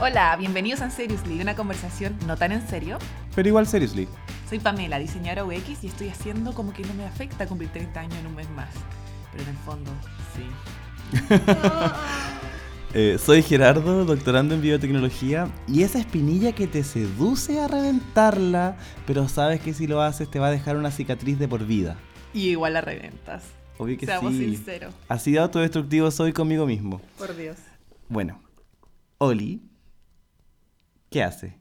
Hola, bienvenidos a Seriously, una conversación no tan en serio. Pero igual seriously. Soy Pamela, diseñadora UX, y estoy haciendo como que no me afecta cumplir 30 años en un mes más. Pero en el fondo, sí. Eh, soy Gerardo, doctorando en biotecnología, y esa espinilla que te seduce a reventarla, pero sabes que si lo haces te va a dejar una cicatriz de por vida. Y igual la reventas. Obvio que Seamos sí. sinceros. Así de autodestructivo soy conmigo mismo. Por Dios. Bueno, Oli, ¿qué hace?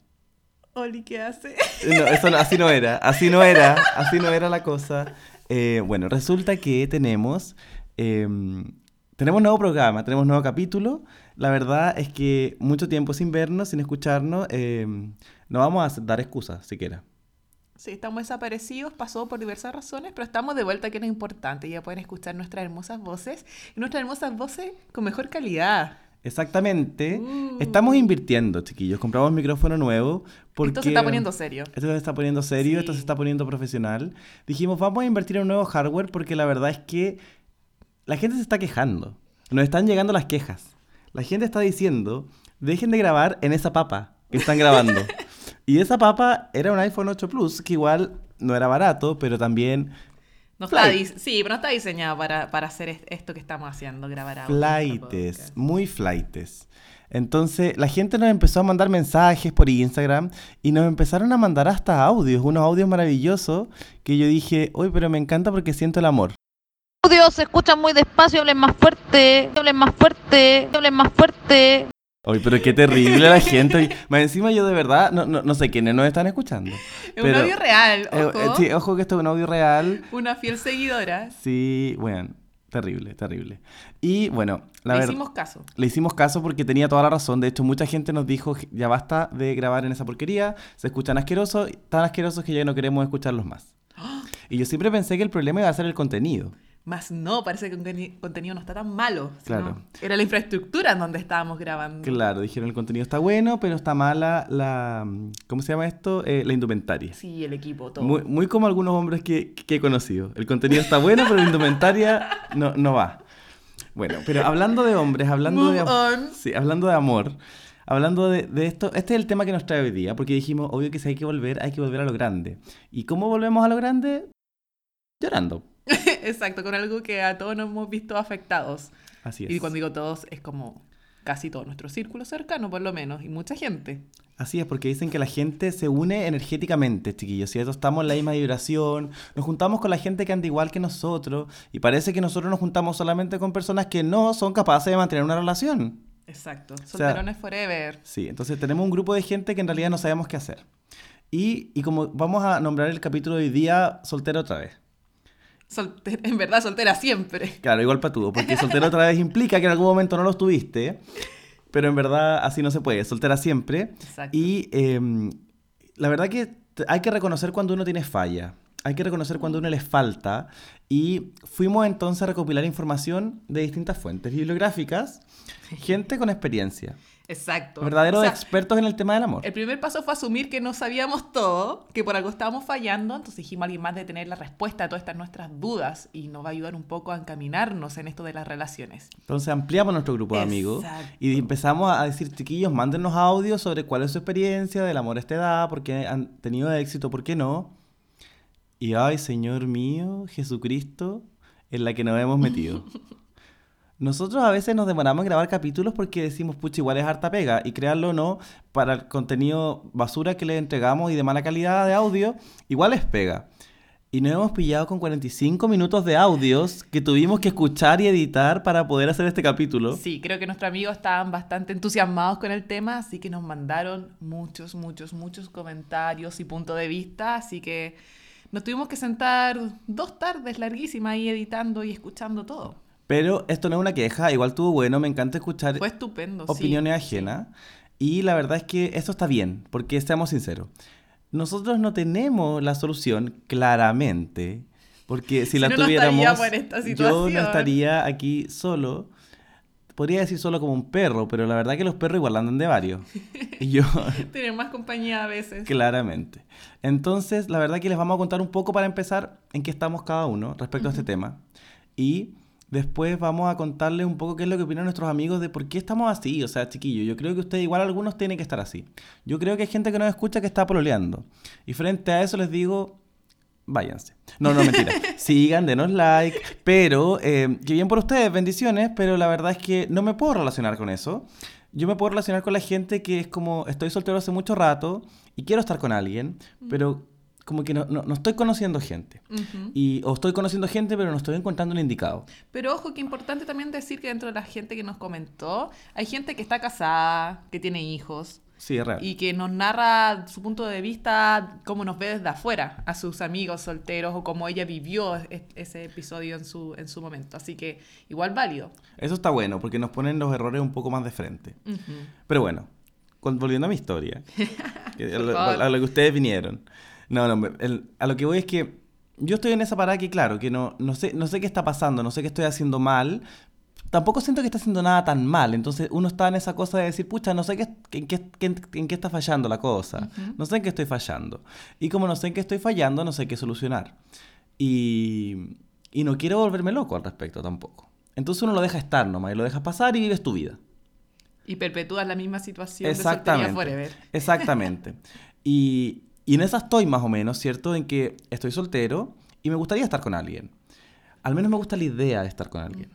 Oli, ¿qué hace? No, eso no- así no era, así no era, así no era la cosa. Eh, bueno, resulta que tenemos, em, tenemos nuevo programa, tenemos nuevo capítulo. La verdad es que mucho tiempo sin vernos, sin escucharnos, em, no vamos a dar excusas siquiera. Sí, estamos desaparecidos, pasó por diversas razones, pero estamos de vuelta, que es lo importante. Ya pueden escuchar nuestras hermosas voces, y nuestras hermosas voces con mejor calidad. Exactamente. Uh. Estamos invirtiendo, chiquillos. Compramos micrófono nuevo porque... Esto se está poniendo serio. Esto se está poniendo serio, esto se está poniendo profesional. Dijimos, vamos a invertir en un nuevo hardware porque la verdad es que la gente se está quejando. Nos están llegando las quejas. La gente está diciendo, dejen de grabar en esa papa que están grabando. y esa papa era un iPhone 8 Plus, que igual no era barato, pero también No está Flight. sí, pero no está diseñado para, para hacer est- esto que estamos haciendo, grabar audio. flightes, muy flightes. Entonces la gente nos empezó a mandar mensajes por Instagram y nos empezaron a mandar hasta audios, unos audios maravillosos que yo dije, uy, pero me encanta porque siento el amor. audio se escucha muy despacio, hablen más fuerte, hablen más fuerte, hablen más fuerte. Uy, pero qué terrible la gente. Oye, Más encima yo de verdad, no, no, no sé quiénes nos están escuchando. Es un audio real, Eh, ojo. eh, sí, ojo que esto es un audio real. Una fiel seguidora. Sí, bueno, terrible, terrible. Y bueno, la Le verdad... hicimos caso. Le hicimos caso porque tenía toda la razón. De hecho, mucha gente nos dijo, ya basta de grabar en esa porquería, se escuchan asquerosos, tan asquerosos que ya no queremos escucharlos más. Y yo siempre pensé que el problema iba a ser el contenido. Más no, parece que el conteni- contenido no está tan malo. Claro. Era la infraestructura en donde estábamos grabando. Claro, dijeron el contenido está bueno, pero está mala la... ¿Cómo se llama esto? Eh, la indumentaria. Sí, el equipo, todo. Muy, muy como algunos hombres que, que he conocido. El contenido está bueno, pero la indumentaria no, no va. Bueno, pero hablando de hombres, hablando Move de... on. Sí, hablando de amor, hablando de, de esto, este es el tema que nos trae hoy día, porque dijimos, obvio que si hay que volver, hay que volver a lo grande. ¿Y cómo volvemos a lo grande? Llorando. Exacto, con algo que a todos nos hemos visto afectados. Así es. Y cuando digo todos, es como casi todo nuestro círculo cercano, por lo menos, y mucha gente. Así es, porque dicen que la gente se une energéticamente, chiquillos, ¿cierto? Estamos en la misma vibración, nos juntamos con la gente que anda igual que nosotros, y parece que nosotros nos juntamos solamente con personas que no son capaces de mantener una relación. Exacto. sea- Solterones forever. Sí, entonces tenemos un grupo de gente que en realidad no sabemos qué hacer. Y, y como vamos a nombrar el capítulo de hoy día, soltero otra vez. Solte- en verdad, soltera siempre. Claro, igual patudo, porque soltero otra vez implica que en algún momento no lo estuviste, pero en verdad así no se puede, soltera siempre. Exacto. Y em, la verdad que hay que reconocer cuando uno tiene falla, hay que reconocer cuando uno le falta, y fuimos entonces a recopilar información de distintas fuentes bibliográficas, gente con experiencia, Exacto. verdaderos O sea, expertos en el tema del amor. El primer paso fue asumir que no sabíamos todo, que por algo estábamos fallando, entonces dijimos a alguien más de tener la respuesta a todas estas nuestras dudas y nos va a ayudar un poco a encaminarnos en esto de las relaciones. Entonces ampliamos nuestro grupo de amigos Exacto. y empezamos a decir, chiquillos, mándenos audios sobre cuál es su experiencia del amor a esta edad, por qué han tenido éxito, por qué no. Y ay, Señor mío, Jesucristo, en la que nos hemos metido. Nosotros a veces nos demoramos en grabar capítulos porque decimos, pucha, igual es harta pega. Y crearlo o no, para el contenido basura que le entregamos y de mala calidad de audio, igual es pega. Y nos hemos pillado con 45 minutos de audios que tuvimos que escuchar y editar para poder hacer este capítulo. Sí, creo que nuestros amigos estaban bastante entusiasmados con el tema, así que nos mandaron muchos, muchos, muchos comentarios y puntos de vista, así que nos tuvimos que sentar dos tardes larguísimas ahí editando y escuchando todo. Pero esto no es una queja, igual estuvo bueno, me encanta escuchar Fue estupendo. sí. opiniones ajenas. Y la verdad es que eso está bien, porque seamos sinceros. Nosotros no tenemos la solución claramente, porque si, Si la no, tuviéramos, estaríamos en esta yo no estaría aquí solo. Podría decir solo como un perro, pero la verdad que los perros igual andan de varios. Y yo, Tienen más compañía a veces. claramente. Entonces, la verdad que les vamos a contar un poco para empezar en qué estamos cada uno respecto a este tema. Y después vamos a contarles un poco qué es lo que opinan nuestros amigos de por qué estamos así. O sea, chiquillos, yo creo que ustedes igual algunos tienen que estar así. Yo creo que hay gente que nos escucha que está pololeando. Y frente a eso les digo, váyanse. No, no, mentira. Sigan, denos like. Pero, eh, que bien por ustedes, bendiciones. Pero la verdad es que no me puedo relacionar con eso. Yo me puedo relacionar con la gente que es como, estoy soltero hace mucho rato y quiero estar con alguien, pero como que no, no, no estoy conociendo gente. Ujú. Y, o estoy conociendo gente, pero no estoy encontrando un indicado. Pero ojo, que importante también decir que dentro de la gente que nos comentó, hay gente que está casada, que tiene hijos, Sí, es real. y que nos narra su punto de vista, cómo nos ve desde afuera, a sus amigos solteros o cómo ella vivió es- ese episodio en su, en su momento. Así que igual válido. Eso está bueno, porque nos ponen los errores un poco más de frente. Ujú. Pero bueno, volviendo a mi historia, a, lo, a lo que ustedes vinieron. No, no, el- a lo que voy es que yo estoy en esa parada que, claro, que no, no, sé, no sé qué está pasando, no sé qué estoy haciendo mal. Tampoco siento que está haciendo nada tan mal. Entonces uno está en esa cosa de decir, pucha, no sé qué, en, qué, qué- en qué está fallando la cosa. No sé en qué estoy fallando. Y como no sé en qué estoy fallando, no sé qué solucionar. Y, y no quiero volverme loco al respecto tampoco. Entonces uno lo deja estar nomás y lo dejas pasar y vives tu vida. Y perpetúas la misma situación de soltería Exactamente. forever. Exactamente. Y, y en esa estoy más o menos, ¿cierto? En que estoy soltero y me gustaría estar con alguien. Al menos me gusta la idea de estar con alguien.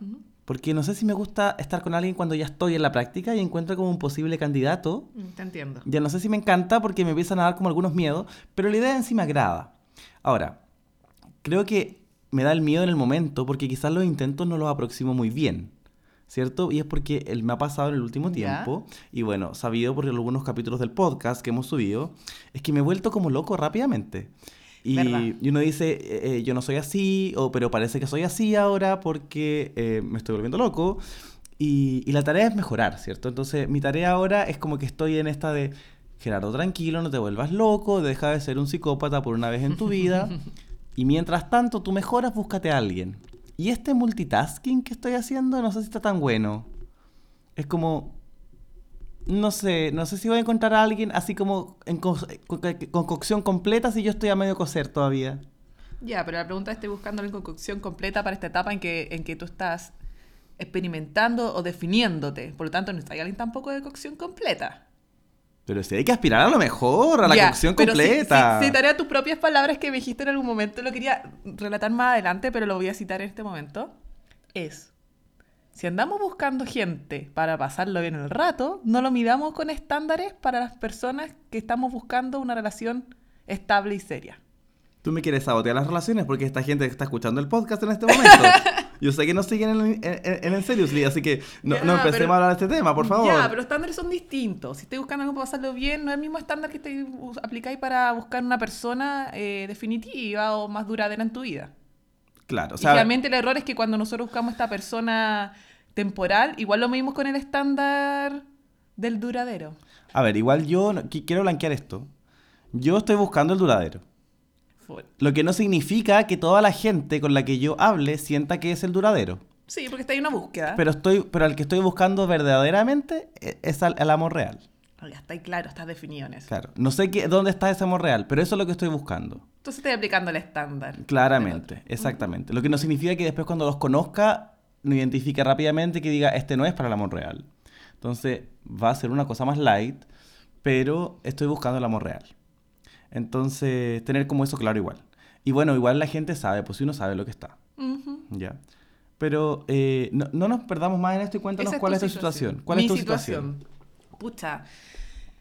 Porque no sé si me gusta estar con alguien cuando ya estoy en la práctica y encuentro como un posible candidato. Mm, Te entiendo. Ya no sé si me encanta porque me empiezan a dar como algunos miedos, pero la idea en sí me agrada. Ahora, creo que me da el miedo en el momento porque quizás los intentos no los aproximo muy bien. ¿Cierto? Y es porque él me ha pasado en el último Ya. tiempo, y bueno, sabido por algunos capítulos del podcast que hemos subido, es que me he vuelto como loco rápidamente. Y uno dice, eh, eh, yo no soy así, o, pero parece que soy así ahora porque eh, me estoy volviendo loco. Y, y la tarea es mejorar, ¿cierto? Entonces, mi tarea ahora es como que estoy en esta de, Gerardo, tranquilo, no te vuelvas loco, deja de ser un psicópata por una vez en tu vida. y mientras tanto tú mejoras, búscate a alguien. Y este multitasking que estoy haciendo, no sé si está tan bueno. Es como, no sé, no sé si voy a encontrar a alguien así como en co- con, con cocción completa si yo estoy a medio cocer todavía. Ya, pero la pregunta es, ¿estoy buscando la concocción completa para esta etapa en que, en que tú estás experimentando o definiéndote? Por lo tanto, no está alguien tampoco de cocción completa. Pero si hay que aspirar a lo mejor, a la Ya, cocción completa. si- citaré a tus propias palabras que me dijiste en algún momento, lo quería relatar más adelante, pero lo voy a citar en este momento. Es, si andamos buscando gente para pasarlo bien el rato, no lo midamos con estándares para las personas que estamos buscando una relación estable y seria. Tú me quieres sabotear las relaciones porque esta gente que está escuchando el podcast en este momento. Yo sé que no siguen en, en, en, el Seriously, así que no, Ya, no empecemos pero- a hablar de este tema, por favor. Ya, pero estándares son distintos. Si estoy buscando algo para pasarlo bien, no es el mismo estándar que te aplicáis para buscar una persona eh, definitiva o más duradera en tu vida. Claro, o y sea, realmente el error es que cuando nosotros buscamos esta persona temporal, igual lo medimos con el estándar del duradero. a ver, igual yo no- quiero blanquear esto. Yo estoy buscando el duradero. Lo que no significa que toda la gente con la que yo hable sienta que es el duradero. Sí, porque está ahí una búsqueda. Pero estoy, pero al que estoy buscando verdaderamente e- es al, al amor real. Está ahí claro, está definido en eso. Claro. No sé qué, dónde está ese amor real, pero eso es lo que estoy buscando. Entonces estoy aplicando el estándar. Claramente, exactamente. Lo que no significa que después cuando los conozca, lo identifique rápidamente que diga, este no es para el amor real. Entonces, va a ser una cosa más light, pero estoy buscando el amor real. Entonces, tener como eso claro igual. Y bueno, igual la gente sabe, pues si uno sabe lo que está. Ujú. ¿Ya? Pero eh, no, no nos perdamos más en esto y cuéntanos Esa cuál es tu tu situación. ¿Cuál Mi es tu situación. situación? Pucha.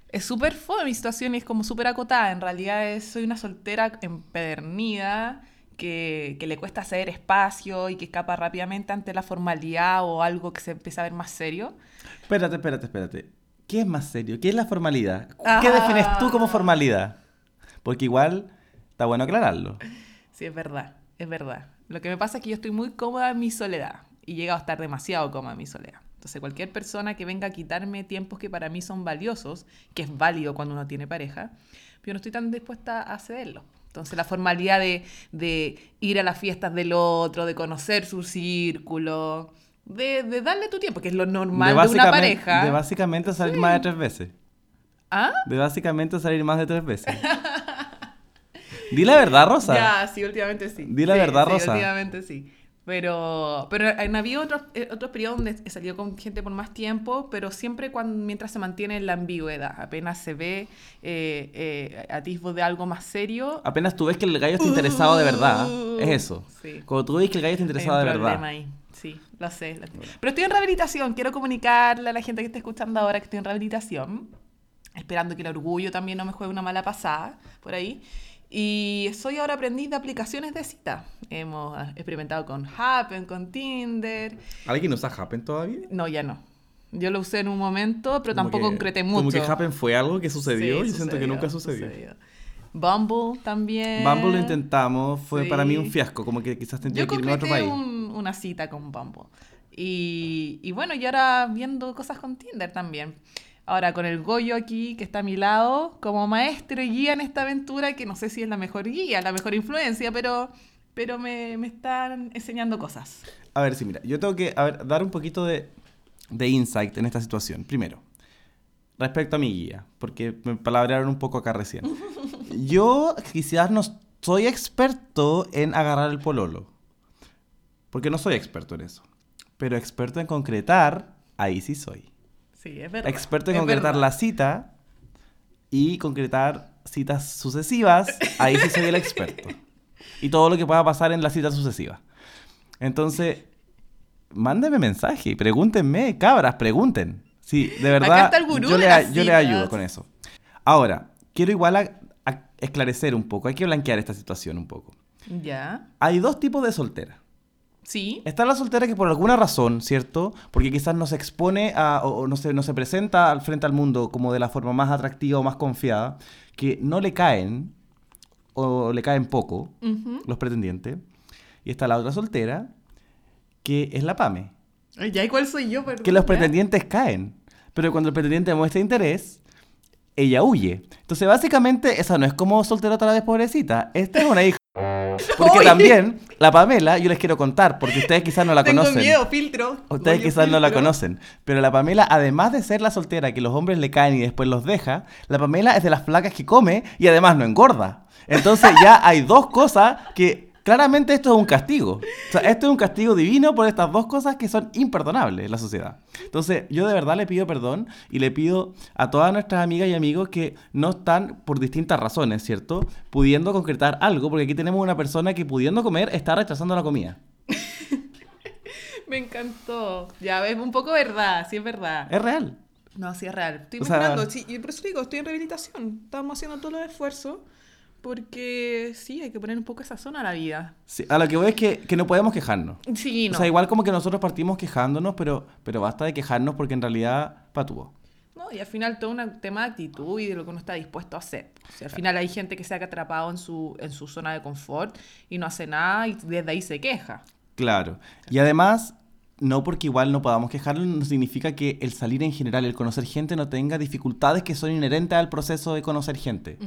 Es súper fome mi situación y es como súper acotada. En realidad es- soy una soltera empedernida que, que le cuesta hacer espacio y que escapa rápidamente ante la formalidad o algo que se empieza a ver más serio. Espérate, espérate, espérate. ¿Qué es más serio? ¿Qué es la formalidad? ¿Qué Ah. defines tú como formalidad? Porque igual está bueno aclararlo. Sí, es verdad, es verdad. Lo que me pasa es que yo estoy muy cómoda en mi soledad y he llegado a estar demasiado cómoda en mi soledad. Entonces, cualquier persona que venga a quitarme tiempos que para mí son valiosos, que es válido cuando uno tiene pareja, yo no estoy tan dispuesta a cederlo. Entonces, la formalidad de, de ir a las fiestas del otro, de conocer su círculo, de, de darle tu tiempo, que es lo normal de, una pareja. De básicamente salir más de tres veces. ¿Ah? De básicamente salir más de tres veces. Di la verdad, Rosa. Ya, sí, últimamente sí. Di la Sí, verdad, sí, Rosa. últimamente sí. Pero, pero han habido otros, eh, otros periodos donde he salido con gente por más tiempo, pero siempre cuando, mientras se mantiene la ambigüedad. Apenas se ve eh, eh, atisbo de algo más serio. Apenas tú ves que el gallo está interesado de verdad, es eso. Sí. Cuando tú ves que el gallo está Hay interesado un de problema verdad. ahí. Sí, lo sé. lo sé. Pero estoy en rehabilitación. Quiero comunicarle a la gente que está escuchando ahora que estoy en rehabilitación. Esperando que el orgullo también no me juegue una mala pasada por ahí. Y soy ahora aprendiz de aplicaciones de cita. Hemos ah, experimentado con Happen, con Tinder. ¿Alguien usa Happen todavía? No, ya no. Yo lo usé en un momento, pero Como tampoco que- concreté mucho. Como que Happen fue algo que sucedió Sí, y siento que sucedió, nunca sucedió. sucedió. Bumble también. Bumble lo intentamos, fue para mí un Sí. fiasco, como que quizás tendría Yo que irme a otro concreté país. un- una cita con Bumble. Y, y bueno, y ahora viendo cosas con Tinder también. Ahora con el Goyo aquí, que está a mi lado, como maestro y guía en esta aventura, que no sé si es la mejor guía, la mejor influencia, pero, pero me, me están enseñando cosas. A ver, sí, mira, yo tengo que a ver, dar un poquito de, de insight en esta situación. Primero, respecto a mi guía, porque me palabrearon un poco acá recién. Yo quizás no soy experto en agarrar el pololo, porque no soy experto en eso. Pero experto en concretar, ahí sí soy. Sí, es verdad. Experto en es concretar verdad. la cita y concretar citas sucesivas, ahí sí soy el experto. Y todo lo que pueda pasar en la cita sucesiva. Entonces, mándenme mensaje, pregúntenme, cabras, pregunten. Sí, de verdad, Acá está el gurú yo, le, las yo le ayudo con eso. Ahora, quiero igual a- a esclarecer un poco, hay que blanquear esta situación un poco. Ya. Hay dos tipos de solteras. Sí. Está la soltera que por alguna razón, ¿cierto? Porque quizás no se expone a, o, o no, se, no se presenta al frente al mundo como de la forma más atractiva o más confiada, que no le caen o le caen poco los pretendientes. Y está la otra soltera, que es la PAME. Ya, ¿y cuál soy yo? Perdón, Que los pretendientes caen. Pero cuando el pretendiente muestra interés, ella huye. Entonces, básicamente, esa no es como soltera otra vez pobrecita. Esta es una. Porque también, la Pamela, yo les quiero contar, porque ustedes quizás no la Tengo conocen. miedo, filtro. Ustedes quizás no la conocen, pero la Pamela, además de ser la soltera que los hombres le caen y después los deja, la Pamela es de las flacas que come y además no engorda. Entonces ya hay dos cosas que claramente esto es un castigo. O sea, esto es un castigo divino por estas dos cosas que son imperdonables en la sociedad. Entonces yo de verdad le pido perdón y le pido a todas nuestras amigas y amigos que no están por distintas razones, ¿cierto? Pudiendo concretar algo, porque aquí tenemos una persona que pudiendo comer está rechazando la comida. Me encantó. Ya ves, un poco verdad, sí es verdad. Es real. No, sí es real. Estoy O sea- mejorando, sí, y por eso digo, estoy en rehabilitación. Estamos haciendo todos los esfuerzos porque sí, hay que poner un poco esa zona a la vida. Sí, a lo que voy es que, que no podemos quejarnos. Sí, no. O sea, igual como que nosotros partimos quejándonos, pero, pero basta de quejarnos porque en realidad patúo. No, y al final todo un tema de actitud y de lo que uno está dispuesto a hacer. O sea, al final hay gente que se ha atrapado en su, en su zona de confort y no hace nada y desde ahí se queja. Claro. Y además, no porque igual no podamos quejarnos, no significa que el salir en general, el conocer gente, no tenga dificultades que son inherentes al proceso de conocer gente.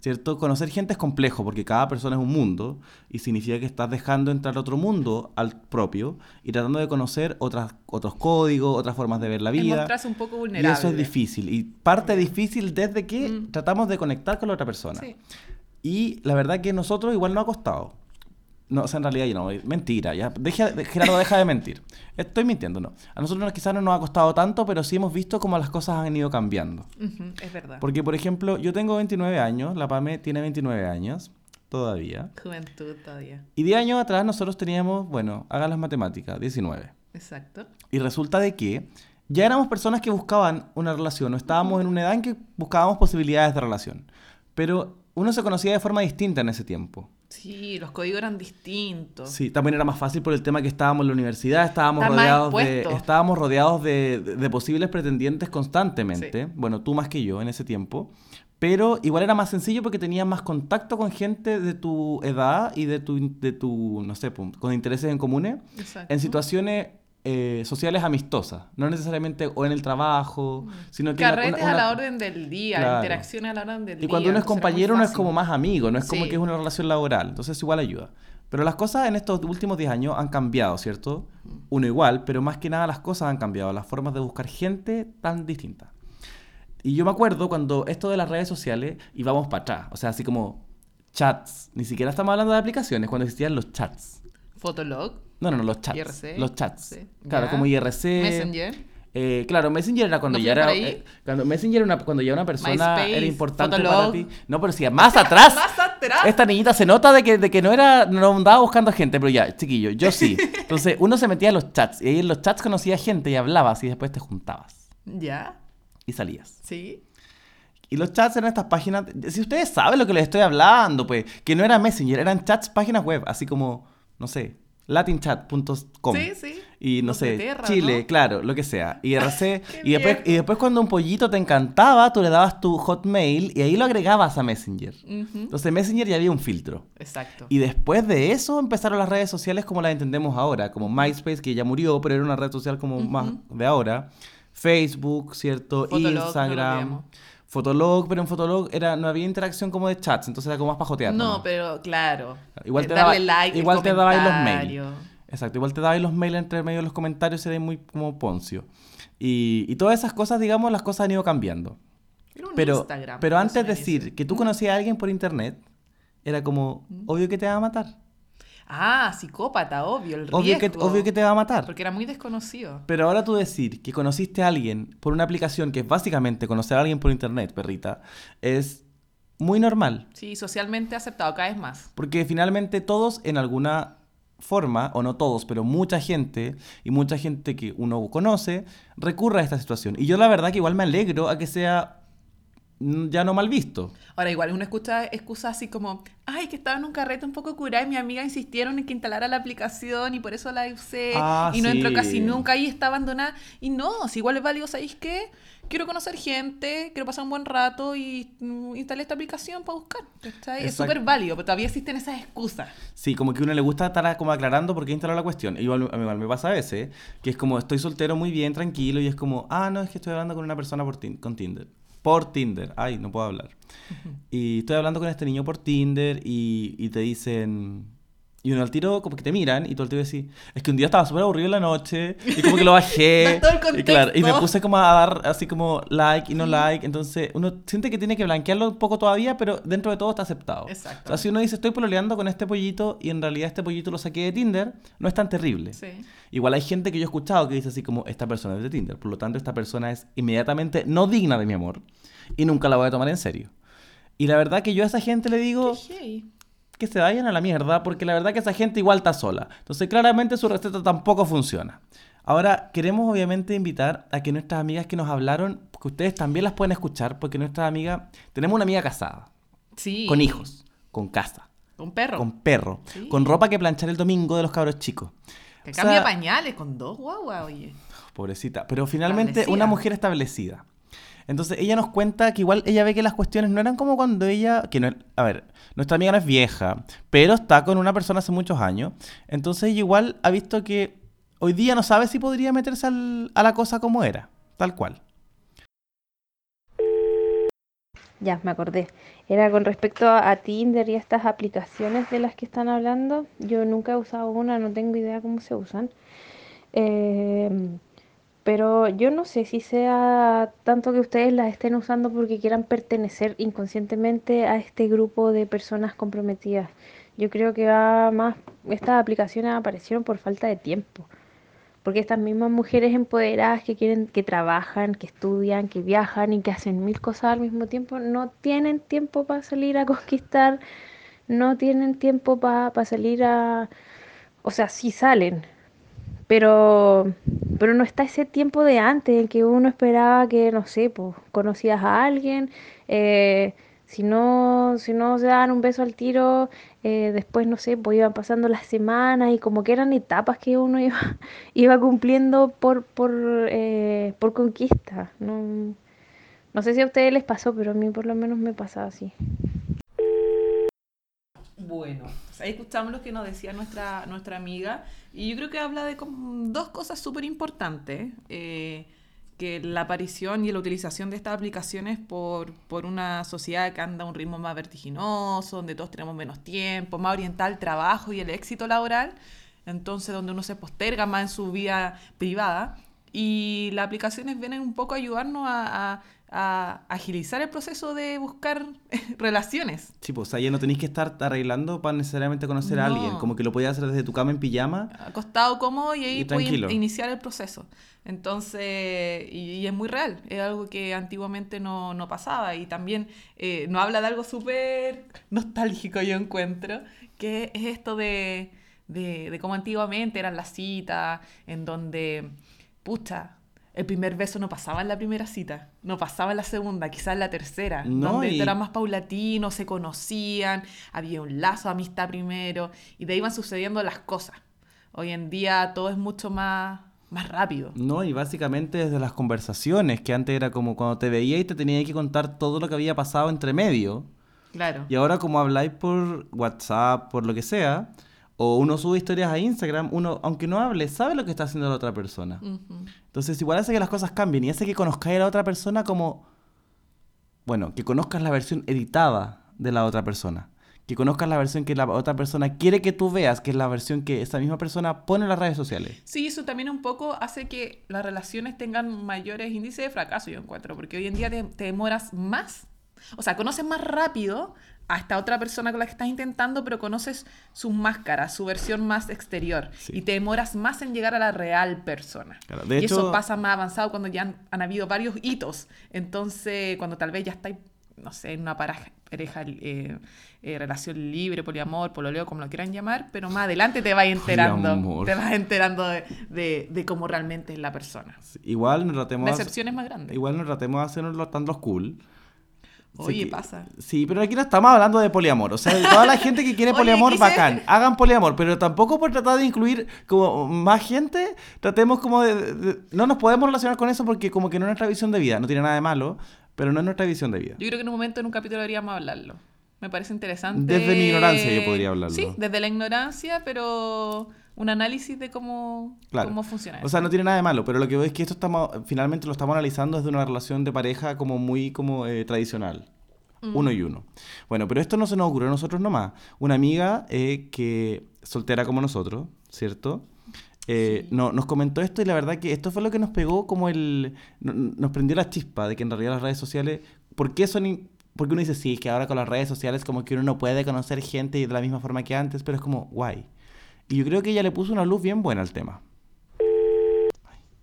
¿Cierto? Conocer gente es complejo porque cada persona es un mundo y significa que estás dejando entrar otro mundo al propio y tratando de conocer otras, otros códigos, otras formas de ver la vida. un poco Y vulnerable. eso es difícil. Y parte difícil desde que Mm. tratamos de conectar con la otra persona. Sí. Y la verdad que nosotros igual no ha costado. No, o sea, en realidad yo no, mentira, ya. Deja, de- Gerardo, deja de mentir. Estoy mintiendo, no. A nosotros quizás no nos ha costado tanto, pero sí hemos visto cómo las cosas han ido cambiando. Es verdad. Porque, por ejemplo, yo tengo 29 años, la PAME tiene 29 años, todavía. Juventud todavía. Y 10 años atrás nosotros teníamos, bueno, hagan las matemáticas, 19. Exacto. Y resulta de que ya éramos personas que buscaban una relación, o estábamos en una edad en que buscábamos posibilidades de relación. Pero uno se conocía de forma distinta en ese tiempo. Sí, los códigos eran distintos. Sí, también era más fácil por el tema que estábamos en la universidad, estábamos Está rodeados de, estábamos rodeados de, de- de posibles pretendientes constantemente. Bueno, tú más que yo en ese tiempo. Pero igual era más sencillo porque tenías más contacto con gente de tu edad y de tu, de tu no sé, con intereses en comunes Exacto. en situaciones eh, sociales amistosas, no necesariamente o en el trabajo, sino que... Carretes una- a la orden del día, Claro. interacciones a la orden del día. Y cuando uno es compañero no es como más amigo, no es como que es una relación laboral, entonces igual ayuda. Pero las cosas en estos últimos 10 años han cambiado, ¿cierto? Uno igual, pero más que nada las cosas han cambiado, las formas de buscar gente tan distintas. Y yo me acuerdo cuando esto de las redes sociales íbamos para atrás, o sea, así como chats, ni siquiera estamos hablando de aplicaciones, cuando existían los chats. Fotolog. No, no, no, los chats. IRC, Los chats. sí. Claro, Ya. como IRC. Messenger. Eh, claro, Messenger era cuando ¿No ya era. eh, cuando Messenger era una, cuando ya una persona MySpace, era importante Fotolog. para ti. No, pero sí, más atrás. Más atrás. Esta niñita se nota de que, de que no era, no andaba buscando gente, pero ya, chiquillo, yo sí. Entonces, uno se metía en los chats y ahí en los chats conocía gente y hablabas y después te juntabas Ya, y salías. sí. Y los chats eran estas páginas, si ustedes saben lo que les estoy hablando, pues, que no era Messenger, eran chats, páginas web, así como, no sé, latinchat.com. Sí, sí. Y no sé, Chile, ¿no? claro, lo que sea. IRC. Qué y, después, y después cuando un pollito te encantaba, tú le dabas tu hotmail y ahí lo agregabas a Messenger. Entonces Messenger ya había un filtro. Exacto. Y después de eso empezaron las redes sociales como las entendemos ahora, como MySpace, que ya murió, pero era una red social como más de ahora. Facebook, ¿cierto? Fotolog, Instagram. Fotolog, pero en Fotolog era, no había interacción como de chats, entonces era como más pajotear. No, nomás. pero claro. Igual eh, te darle daba- like, igual te daba ahí los mails. Exacto, igual te dabais los mails entre medio de los comentarios, era muy como poncio. Y, y todas esas cosas, digamos, las cosas han ido cambiando. Era un Pero, Instagram, pero antes de decir que tú conocías a alguien por internet, era como, obvio que te va a matar. Ah, psicópata, obvio, el Obvio que, riesgo. obvio que te va a matar. Porque era muy desconocido. Pero ahora tú decir que conociste a alguien por una aplicación que es básicamente conocer a alguien por internet, perrita, es muy normal. Sí, socialmente aceptado cada vez más. Porque finalmente todos en alguna forma, o no todos, pero mucha gente, y mucha gente que uno conoce, recurre a esta situación. Y yo la verdad que igual me alegro a que sea ya no mal visto. Ahora, igual uno escucha excusas así como, ay, que estaba en un carrete un poco curada y mi amiga insistieron en que instalara la aplicación y por eso la usé Ah, y no entró sí. casi nunca y está abandonada. Y no, si igual es válido, ¿sabéis qué? Quiero conocer gente, quiero pasar un buen rato y mm, instalé esta aplicación para buscar. Es súper válido, pero todavía existen esas excusas. Sí, como que a uno le gusta estar como aclarando por qué instaló la cuestión. Igual, igual me pasa a veces, que es como estoy soltero muy bien, tranquilo, y es como, ah, no, es que estoy hablando con una persona por con Tinder. Por Tinder. Ay, no puedo hablar. Y estoy hablando con este niño por Tinder y, y te dicen... Y uno al tiro como que te miran y tú al tiro decís, es que un día estaba súper aburrido en la noche y como que lo bajé. Y, claro, y me puse como a dar así como like y no like. Entonces uno siente que tiene que blanquearlo un poco todavía, pero dentro de todo está aceptado. Exacto. O sea, si uno dice, estoy pololeando con este pollito y en realidad este pollito lo saqué de Tinder, no es tan terrible. Sí. Igual hay gente que yo he escuchado que dice así como, esta persona es de Tinder, por lo tanto esta persona es inmediatamente no digna de mi amor y nunca la voy a tomar en serio. Y la verdad que yo a esa gente le digo. Que se vayan a la mierda, porque la verdad que esa gente igual está sola. Entonces claramente su receta tampoco funciona. Ahora, queremos obviamente invitar a que nuestras amigas que nos hablaron, que ustedes también las pueden escuchar, porque nuestras amigas, tenemos una amiga casada, Sí. con hijos, con casa, Con perro. con perro, Sí. con ropa que planchar el domingo de los cabros chicos. Que O sea, cambia pañales con dos guaguas, oye. Pobrecita. Pero finalmente Establecida. una mujer establecida. Entonces ella nos cuenta que igual ella ve que las cuestiones no eran como cuando ella, que no, a ver, nuestra amiga no es vieja, pero está con una persona hace muchos años. Entonces ella igual ha visto que hoy día no sabe si podría meterse al- a la cosa como era, tal cual. Ya, me acordé. Era con respecto a, a Tinder y estas aplicaciones de las que están hablando. Yo nunca he usado una, no tengo idea cómo se usan. Em, pero yo no sé si sea tanto que ustedes las estén usando porque quieran pertenecer inconscientemente a este grupo de personas comprometidas. Yo creo que va más, estas aplicaciones aparecieron por falta de tiempo. Porque estas mismas mujeres empoderadas que quieren, que trabajan, que estudian, que viajan y que hacen mil cosas al mismo tiempo, no tienen tiempo para salir a conquistar, no tienen tiempo para salir a... O sea, sí salen, pero, pero no está ese tiempo de antes en que uno esperaba que, no sé, pues conocías a alguien, eh, si no, si no se daban un beso al tiro, eh, después, no sé, pues iban pasando las semanas y como que eran etapas que uno iba, iba cumpliendo por, por, eh, por conquista. No, no sé si a ustedes les pasó, pero a mí por lo menos me pasaba así. Bueno, ahí escuchamos lo que nos decía nuestra, nuestra amiga y yo creo que habla de dos cosas súper importantes. eh, que la aparición y la utilización de estas aplicaciones por, por una sociedad que anda a un ritmo más vertiginoso, donde todos tenemos menos tiempo, más oriental al trabajo y el éxito laboral, entonces donde uno se posterga más en su vida privada. y las aplicaciones vienen un poco a ayudarnos a- a agilizar el proceso de buscar relaciones. Sí, pues, ya no tenéis que estar arreglando para necesariamente conocer a alguien. Como que lo podías hacer desde tu cama en pijama. acostado cómodo y ahí Y puedes iniciar el proceso. Entonces, y, y es muy real, es algo que antiguamente no, no pasaba y también eh, nos habla de algo súper nostálgico, yo encuentro, que es esto de, de, de cómo antiguamente eran las citas, en donde, pucha, el primer beso no pasaba en la primera cita, no pasaba en la segunda, quizás en la tercera, No, donde y- era más paulatino, se conocían, había un lazo de amistad primero y de ahí iban sucediendo las cosas. Hoy en día todo es mucho más, más rápido. No, y básicamente desde las conversaciones, que antes era como cuando te veía y te tenía que contar todo lo que había pasado entre medio. Claro. Y ahora como habláis por WhatsApp, por lo que sea, o uno sube historias a Instagram, uno, aunque no hable, sabe lo que está haciendo la otra persona. Entonces igual hace que las cosas cambien y hace que conozcáis a la otra persona como, bueno, que conozcas la versión editada de la otra persona. Que conozcas la versión que la otra persona quiere que tú veas, que es la versión que esa misma persona pone en las redes sociales. Sí, eso también un poco hace que las relaciones tengan mayores índices de fracaso, yo encuentro, porque hoy en día te, te demoras más, o sea, conoces más rápido a esta otra persona con la que estás intentando, pero conoces sus máscaras, su versión más exterior, Sí. y te demoras más en llegar a la real persona. Claro, de y eso hecho- pasa más avanzado cuando ya han, han habido varios hitos, entonces cuando tal vez ya estáis, no sé, en una pareja, pareja, eh, eh, relación libre, poliamor, pololeo, como lo quieran llamar, pero más adelante te vas enterando, Poliamor. te vas enterando de, de- de cómo realmente es la persona. Igual nos tratemos... Más. Igual nos tratemos de hacernos los- tan los cool. Oye, que- pasa. Sí, pero aquí no estamos hablando de poliamor. O sea, toda la gente que quiere Oye, poliamor, quise- bacán. Hagan poliamor, pero tampoco por tratar de incluir como más gente, tratemos como de, de- No nos podemos relacionar con eso porque como que no es nuestra visión de vida. No tiene nada de malo, pero no es nuestra visión de vida. Yo creo que en un momento en un capítulo deberíamos hablarlo. Me parece interesante. Desde mi ignorancia yo podría hablarlo. Sí, desde la ignorancia, pero un análisis de cómo, Claro. cómo funciona O sea, no tiene nada de malo, pero lo que veo es que esto estamos, finalmente lo estamos analizando desde una relación de pareja como muy como eh, tradicional. Mm. Uno y uno. Bueno, pero esto no se nos ocurrió a nosotros nomás. Una amiga eh, que, soltera como nosotros, ¿cierto? Eh, no, nos comentó esto y la verdad que esto fue lo que nos pegó como el... no- Nos prendió la chispa de que en realidad las redes sociales... ¿Por qué son... Porque uno dice, sí, que ahora con las redes sociales como que uno no puede conocer gente de la misma forma que antes, pero es como, guay. Y yo creo que ella le puso una luz bien buena al tema.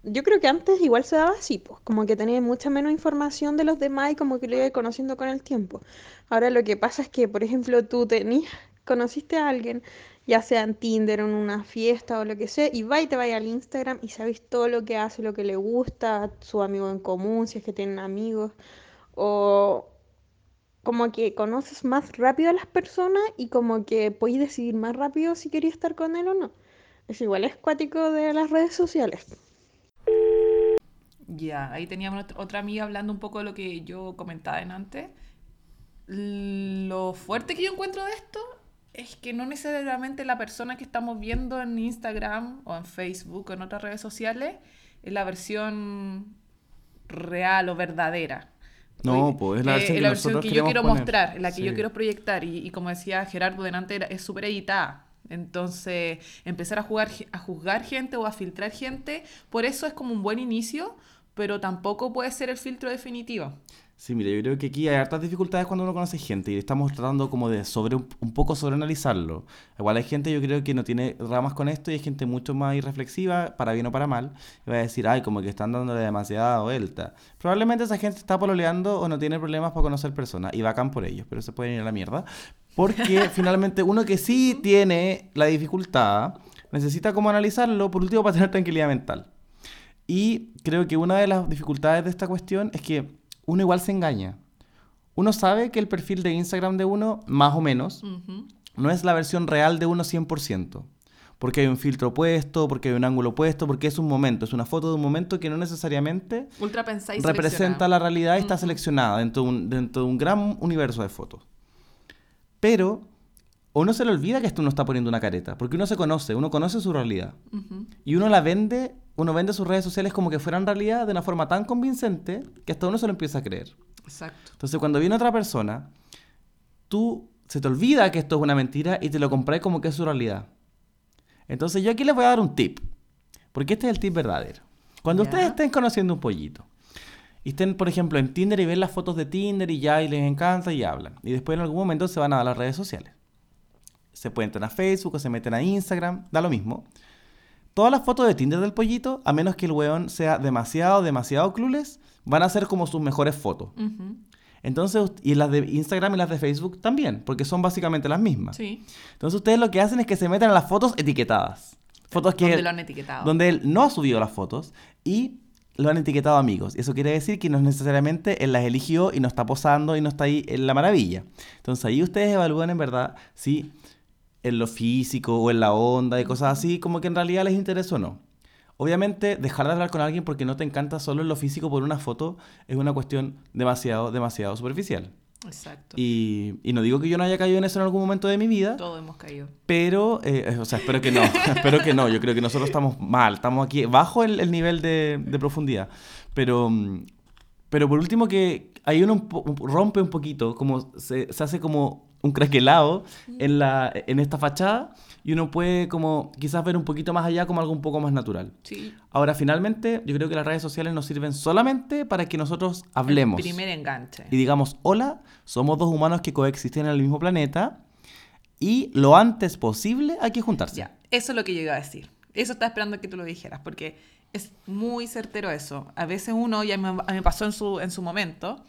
Yo creo que antes igual se daba así, pues, como que tenía mucha menos información de los demás y como que lo iba conociendo con el tiempo. Ahora lo que pasa es que, por ejemplo, tú tenías, conociste a alguien, ya sea en Tinder o en una fiesta o lo que sea, y va y te vaya al Instagram y sabes todo lo que hace, lo que le gusta, su amigo en común, si es que tienen amigos, o como que conoces más rápido a las personas y como que podéis decidir más rápido si querías estar con él o no. Es igual es cuático de las redes sociales. Ya, ahí teníamos ot- otra amiga hablando un poco de lo que yo comentaba en antes. Lo fuerte que yo encuentro de esto es que no necesariamente la persona que estamos viendo en Instagram o en Facebook o en otras redes sociales es la versión real o verdadera. No, pues, es la eh, versión que yo quiero poner. mostrar, la que yo quiero proyectar. Y, y como decía Gerardo delante, es súper editada. Entonces, empezar a, jugar, a juzgar gente o a filtrar gente, por eso es como un buen inicio, pero tampoco puede ser el filtro definitivo. Sí, mira, yo creo que aquí hay hartas dificultades cuando uno conoce gente y estamos tratando como de sobre un, un poco sobreanalizarlo. Igual hay gente, yo creo que no tiene ramas con esto y hay gente mucho más irreflexiva, para bien o para mal, y va a decir, ay, como que están dándole demasiada vuelta. Probablemente esa gente está pololeando o no tiene problemas para conocer personas y bacán por ellos, pero se pueden ir a la mierda. Porque finalmente uno que sí tiene la dificultad necesita como analizarlo, por último, para tener tranquilidad mental. Y creo que una de las dificultades de esta cuestión es que uno igual se engaña. Uno sabe que el perfil de Instagram de uno, más o menos, no es la versión real de uno 100%. Porque hay un filtro puesto, porque hay un ángulo puesto, porque es un momento, es una foto de un momento que no necesariamente Ultra representa la realidad y está seleccionada dentro de, un, dentro de un gran universo de fotos. Pero uno se le olvida que esto uno está poniendo una careta, porque uno se conoce, uno conoce su realidad. Y uno la vende, uno vende sus redes sociales como que fueran realidad de una forma tan convincente que hasta uno se lo empieza a creer. Exacto. Entonces cuando viene otra persona, tú se te olvida que esto es una mentira y te lo compras como que es su realidad. Entonces yo aquí les voy a dar un tip, porque este es el tip verdadero. Cuando ustedes estén conociendo un pollito y estén, por ejemplo, en Tinder y ven las fotos de Tinder y ya y les encanta y hablan. Y después en algún momento se van a las redes sociales. Se pueden entrar a Facebook o se meten a Instagram, da lo mismo. Todas las fotos de Tinder del pollito, a menos que el weón sea demasiado, demasiado clueless, van a ser como sus mejores fotos. Entonces, y las de Instagram y las de Facebook también, porque son básicamente las mismas. Sí. Entonces ustedes lo que hacen es que se meten a las fotos etiquetadas. Fotos que Donde lo han etiquetado. donde él no ha subido las fotos y lo han etiquetado amigos. Eso quiere decir que no necesariamente él las eligió y no está posando y no está ahí en la maravilla. Entonces ahí ustedes evalúan en verdad si en lo físico o en la onda y cosas así, como que en realidad les interesa o no. Obviamente, dejar de hablar con alguien porque no te encanta solo en lo físico por una foto es una cuestión demasiado, demasiado superficial. Exacto. Y, y no digo que yo no haya caído en eso en algún momento de mi vida, Todos hemos caído. pero, eh, o sea, espero que no, espero que no. Yo creo que nosotros estamos mal, estamos aquí bajo el, el nivel de, de profundidad. Pero, mm, pero por último que ahí uno un rompe un poquito, como se, se hace como un craquelado en, la, en esta fachada y uno puede como quizás ver un poquito más allá como algo un poco más natural. Sí. Ahora, finalmente, yo creo que las redes sociales nos sirven solamente para que nosotros hablemos El primer enganche. y digamos, hola, somos dos humanos que coexisten en el mismo planeta y lo antes posible hay que juntarse. Ya, eso es lo que yo iba a decir. Eso estaba esperando que tú lo dijeras, porque es muy certero eso. A veces uno, ya me, me pasó en su, en su momento,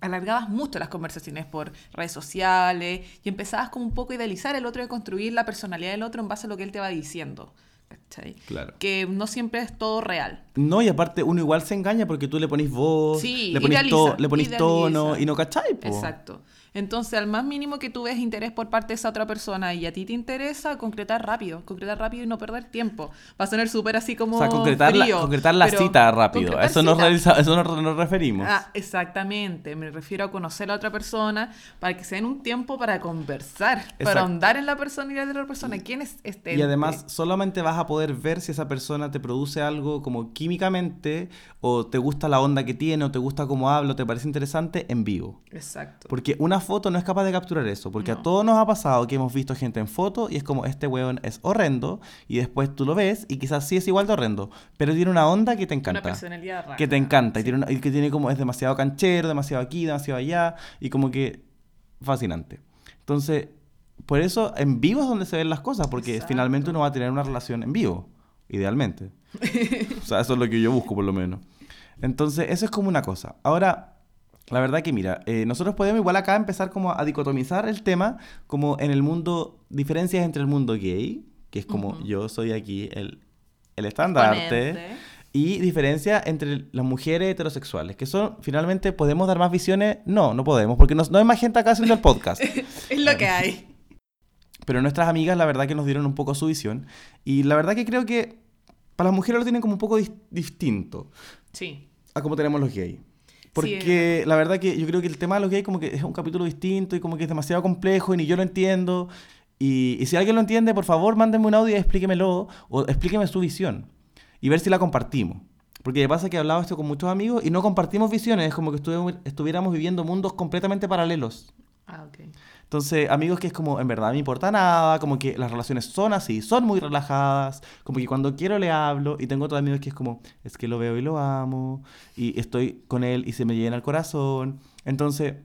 alargabas mucho las conversaciones por redes sociales y empezabas como un poco a idealizar el otro y a construir la personalidad del otro en base a lo que él te va diciendo. ¿cachai? Claro. Que no siempre es todo real. No, y aparte uno igual se engaña porque tú le ponís voz, Sí, le ponís, idealiza, to- le idealiza. tono y no cachai, po. Exacto. Entonces, al más mínimo que tú ves interés por parte de esa otra persona y a ti te interesa, concretar rápido, concretar rápido y no perder tiempo. Va a sonar súper así como O sea, concretar la, concretar cita rápido. concretar Eso nos, cita. realiza- eso nos, nos referimos. Ah, exactamente. Me refiero a conocer a otra persona para que se den un tiempo para conversar, para ahondar en la personalidad de la otra persona. ¿Quién es este? Y además ente? solamente vas a poder ver si esa persona te produce algo como químicamente o te gusta la onda que tiene o te gusta cómo habla o te parece interesante en vivo. Exacto. Porque una foto no es capaz de capturar eso, porque a todos nos ha pasado que hemos visto gente en foto y es como este weón es horrendo y después tú lo ves y quizás sí es igual de horrendo, pero tiene una onda que te Una encanta. personalidad rara. Que te encanta y, tiene una- y que tiene como es demasiado canchero, demasiado aquí, demasiado allá y como que fascinante. Entonces, por eso en vivo es donde se ven las cosas, porque Exacto. finalmente uno va a tener una relación en vivo, idealmente. o sea, eso es lo que yo busco por lo menos. Entonces, eso es como una cosa. Ahora, la verdad que mira, eh, nosotros podemos igual acá empezar como a dicotomizar el tema como en el mundo, diferencias entre el mundo gay, que es como yo soy aquí el, el estandarte, y diferencia entre las mujeres heterosexuales, que son, finalmente, ¿podemos dar más visiones? No, no podemos, porque no, no hay más gente acá haciendo el podcast. Es lo que hay. Pero nuestras amigas, la verdad que nos dieron un poco su visión, y la verdad que creo que para las mujeres lo tienen como un poco dis- distinto Sí. a como tenemos los gays. Sí, Porque la verdad que yo creo que el tema de los gays como que es un capítulo distinto y como que es demasiado complejo y ni yo lo entiendo. Y, y si alguien lo entiende, por favor, mándenme un audio y explíquemelo o explíqueme su visión y ver si la compartimos. Porque me pasa que he hablado esto con muchos amigos y no compartimos visiones, es como que estuviéramos, estuviéramos viviendo mundos completamente paralelos. Ah, ok. Entonces, amigos que es como, en verdad me importa nada, como que las relaciones son así, son muy relajadas, como que cuando quiero le hablo, y tengo otros amigos que es como, es que lo veo y lo amo, y estoy con él y se me llena el corazón. Entonces,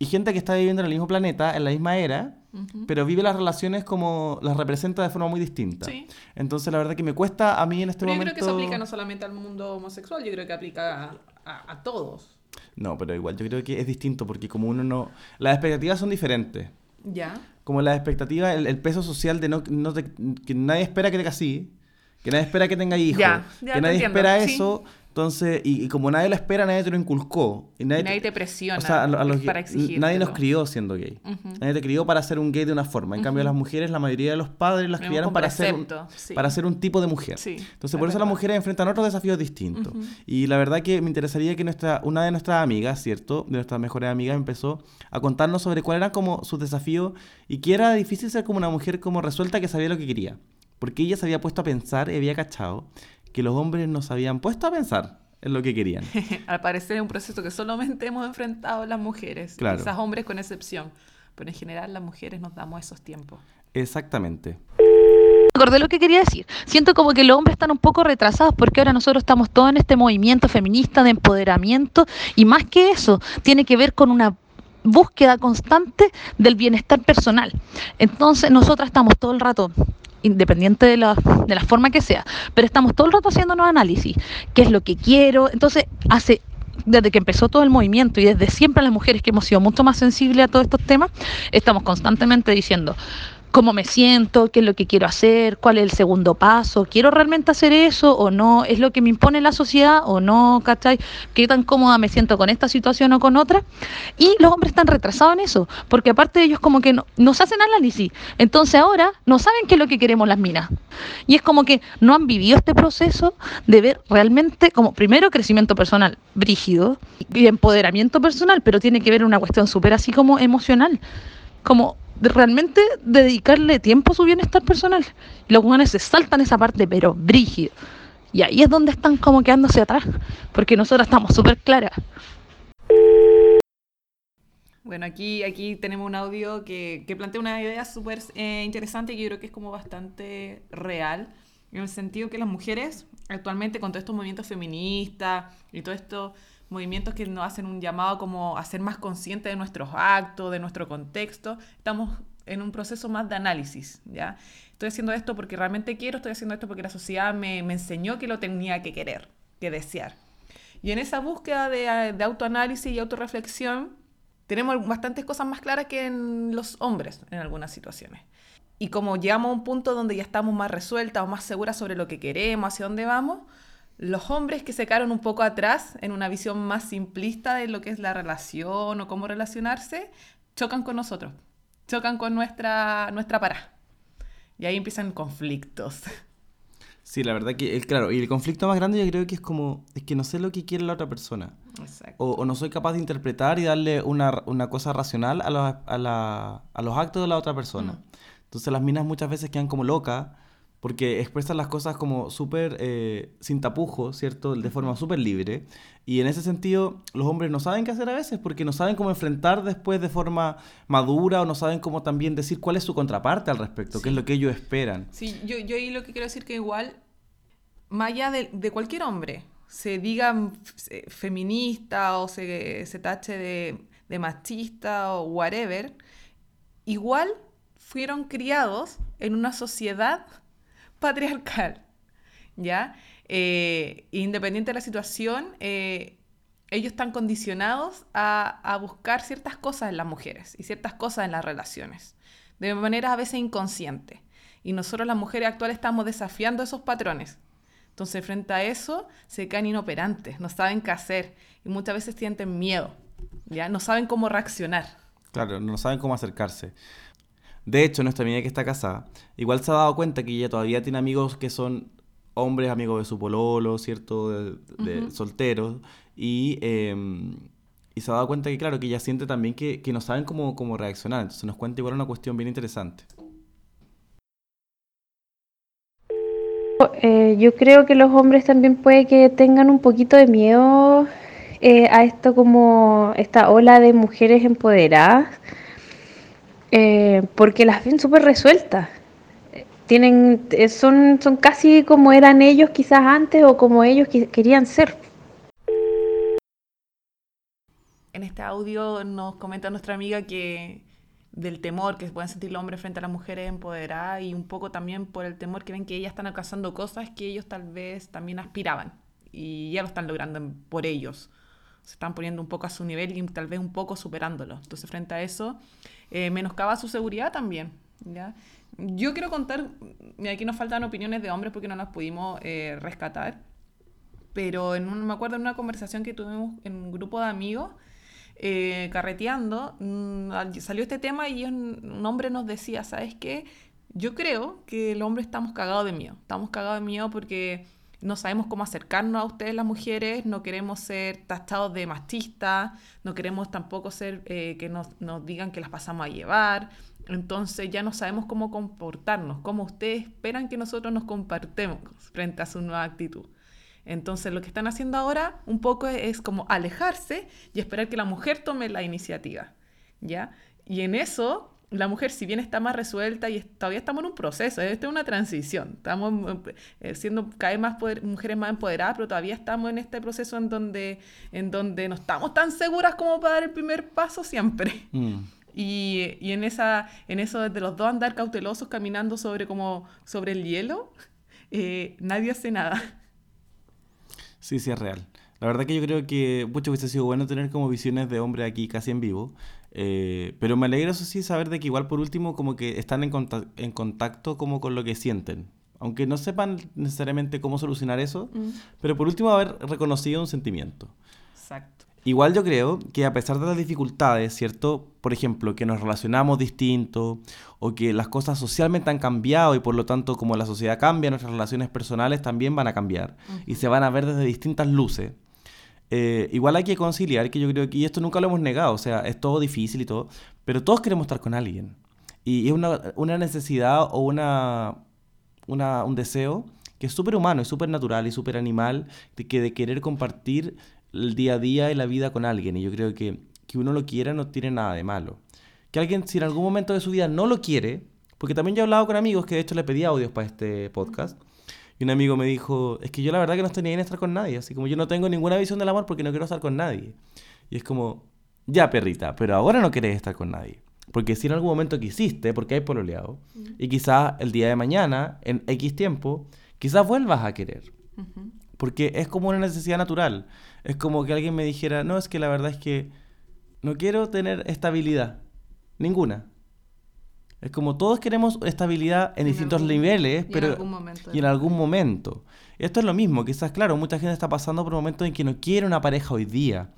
y gente que está viviendo en el mismo planeta, en la misma era, Ujú. pero vive las relaciones como las representa de forma muy distinta. Sí. Entonces, la verdad que me cuesta a mí en este Pero yo momento... creo que eso aplica no solamente al mundo homosexual, yo creo que aplica a, a- a todos. No, pero igual, yo creo que es distinto, porque como uno no... Las expectativas son diferentes. Ya. como la expectativa, el, el peso social de no, no te- que nadie espera que te cases, que nadie espera que tenga hijos, Ya, ya que nadie entiendo, espera sí. eso, entonces, y, y como nadie lo espera, nadie te lo inculcó. Y nadie, Nadie te presiona o sea, a lo- a los para exigírtelo. Nadie nos crió siendo gay. Nadie te crió para ser un gay de una forma. En cambio, las mujeres, la mayoría de los padres las Tenemos criaron para ser, un, sí. para ser un tipo de mujer. Sí, Entonces, es por eso las mujeres enfrentan otros desafíos distintos. Y la verdad que me interesaría que nuestra, una de nuestras amigas, ¿cierto? De nuestras mejores amigas empezó a contarnos sobre cuáles eran como sus desafíos y que era difícil ser como una mujer como resuelta que sabía lo que quería. Porque ella se había puesto a pensar y había cachado que los hombres no se habían puesto a pensar en lo que querían. Al parecer es un proceso que solamente hemos enfrentado las mujeres. Claro. Quizás hombres con excepción. Pero en general las mujeres nos damos esos tiempos. Exactamente. acordé lo que quería decir. Siento como que los hombres están un poco retrasados porque ahora nosotros estamos todos en este movimiento feminista de empoderamiento y más que eso, tiene que ver con una búsqueda constante del bienestar personal. Entonces, nosotras estamos todo el rato independiente de la, de la forma que sea, pero estamos todo el rato haciéndonos análisis, qué es lo que quiero, entonces hace desde que empezó todo el movimiento y desde siempre las mujeres que hemos sido mucho más sensibles a todos estos temas, estamos constantemente diciendo, cómo me siento, qué es lo que quiero hacer, cuál es el segundo paso, quiero realmente hacer eso o no, es lo que me impone la sociedad o no, ¿cachai? ¿Qué tan cómoda me siento con esta situación o con otra? Y los hombres están retrasados en eso, porque aparte de ellos como que no, nos hacen análisis, entonces ahora no saben qué es lo que queremos las minas. Y es como que no han vivido este proceso de ver realmente como primero crecimiento personal brígido y empoderamiento personal, pero tiene que ver una cuestión súper así como emocional, como realmente dedicarle tiempo a su bienestar personal. Los humanos se saltan esa parte, pero brígido. Y ahí es donde están como quedándose atrás, porque nosotros estamos súper claras. Bueno, aquí, aquí tenemos un audio que, que plantea una idea súper eh, interesante que yo creo que es como bastante real, en el sentido que las mujeres actualmente con todos estos movimientos feministas y todo esto movimientos que nos hacen un llamado como a ser más conscientes de nuestros actos, de nuestro contexto. Estamos en un proceso más de análisis, ¿ya? Estoy haciendo esto porque realmente quiero, estoy haciendo esto porque la sociedad me, me enseñó que lo tenía que querer, que desear. Y en esa búsqueda de, de autoanálisis y autorreflexión, tenemos bastantes cosas más claras que en los hombres en algunas situaciones. Y como llegamos a un punto donde ya estamos más resueltas o más seguras sobre lo que queremos, hacia dónde vamos, los hombres que se quedaron un poco atrás en una visión más simplista de lo que es la relación o cómo relacionarse, chocan con nosotros, chocan con nuestra, nuestra para. Y ahí empiezan conflictos. Sí, la verdad que, claro, y el conflicto más grande yo creo que es como, es que no sé lo que quiere la otra persona. O, o, no soy capaz de interpretar y darle una, una cosa racional a los, a, la, a los actos de la otra persona. Mm. Entonces las minas muchas veces quedan como locas porque expresan las cosas como súper eh, sin tapujos, ¿cierto? De forma súper libre. Y en ese sentido, los hombres no saben qué hacer a veces, porque no saben cómo enfrentar después de forma madura o no saben cómo también decir cuál es su contraparte al respecto, qué es lo que ellos esperan. Sí, yo, yo ahí lo que quiero decir que igual, más allá de, de cualquier hombre, se diga feminista o se, se tache de, de machista o whatever, igual fueron criados en una sociedad patriarcal, ¿ya? Eh, independiente de la situación, eh, ellos están condicionados a, a, buscar ciertas cosas en las mujeres y ciertas cosas en las relaciones, de manera a veces inconsciente. Y nosotros las mujeres actuales estamos desafiando esos patrones. Entonces, frente a eso, se caen inoperantes, no saben qué hacer y muchas veces sienten miedo, ¿ya? No saben cómo reaccionar. Claro, no saben cómo acercarse. De hecho, nuestra amiga que está casada, igual se ha dado cuenta que ella todavía tiene amigos que son hombres, amigos de su pololo, ¿cierto? De, solteros. Y, em, y, se ha dado cuenta que, claro, que ella siente también que, que no saben cómo, cómo reaccionar. Entonces nos cuenta igual una cuestión bien interesante. Eh, yo creo que los hombres también puede que tengan un poquito de miedo eh, a esto como esta ola de mujeres empoderadas eh, porque las ven súper resueltas. Tienen, eh, son, son casi como eran ellos quizás antes o como ellos querían ser. En este audio nos comenta nuestra amiga que del temor que pueden sentir los hombres frente a las mujeres empoderadas y un poco también por el temor que ven que ellas están alcanzando cosas que ellos tal vez también aspiraban y ya lo están logrando por ellos. Se están poniendo un poco a su nivel y tal vez un poco superándolo. Entonces, frente a eso, eh, menoscaba su seguridad también. ¿ya? Yo quiero contar, aquí nos faltan opiniones de hombres porque no las pudimos eh, rescatar, pero en un, me acuerdo en una conversación que tuvimos en un grupo de amigos, eh, carreteando, mmm, salió este tema y un, hombre nos decía, ¿sabes qué? Yo creo que el hombre estamos cagados de miedo. Estamos cagados de miedo porque no sabemos cómo acercarnos a ustedes las mujeres, no queremos ser tachados de machistas, no queremos tampoco ser eh, que nos, nos, digan que las pasamos a llevar, entonces ya no sabemos cómo comportarnos, cómo ustedes esperan que nosotros nos compartemos frente a su nueva actitud. Entonces lo que están haciendo ahora un poco es, como alejarse y esperar que la mujer tome la iniciativa, ¿ya? Y en eso la mujer, si bien está más resuelta y es- todavía estamos en un proceso, esta es una transición, estamos eh, siendo cada vez más poder- mujeres más empoderadas, pero todavía estamos en este proceso en donde, en donde no estamos tan seguras como para dar el primer paso siempre. Mm. Y, y en, esa, en eso de los dos andar cautelosos caminando sobre, como, sobre el hielo, eh, nadie hace nada. Sí, sí, es real. La verdad que yo creo que mucho hubiese sido bueno tener como visiones de hombre aquí casi en vivo. Eh, pero me alegra, eso sí, saber de que igual por último como que están en, conta- en contacto como con lo que sienten. Aunque no sepan necesariamente cómo solucionar eso, pero por último haber reconocido un sentimiento. Exacto. Igual yo creo que a pesar de las dificultades, ¿cierto? Por ejemplo, que nos relacionamos distinto o que las cosas socialmente han cambiado y por lo tanto como la sociedad cambia, nuestras relaciones personales también van a cambiar y se van a ver desde distintas luces. Eh, igual hay que conciliar, que yo creo que, y esto nunca lo hemos negado, o sea, es todo difícil y todo, pero todos queremos estar con alguien. Y es una, una necesidad o una, una- un deseo que es súper humano, es súper natural y súper animal, de, que de querer compartir el día a día y la vida con alguien. Y yo creo que que uno lo quiera no tiene nada de malo. Que alguien, si en algún momento de su vida no lo quiere, porque también yo he hablado con amigos que de hecho le pedí audios para este podcast, y un amigo me dijo, es que yo la verdad que no estoy ni en estar con nadie, así como yo no tengo ninguna visión del amor porque no quiero estar con nadie. Y es como, ya perrita, pero ahora no querés estar con nadie. Porque si en algún momento quisiste, porque hay pololeado, y quizás el día de mañana, en X tiempo, quizás vuelvas a querer. Porque es como una necesidad natural. Es como que alguien me dijera, no, es que la verdad es que no quiero tener estabilidad. Ninguna. Es como todos queremos estabilidad en, En distintos algún- niveles, y en pero algún momento y en algún momento. Esto es lo mismo, quizás, claro, mucha gente está pasando por un momento en que no quiere una pareja hoy día,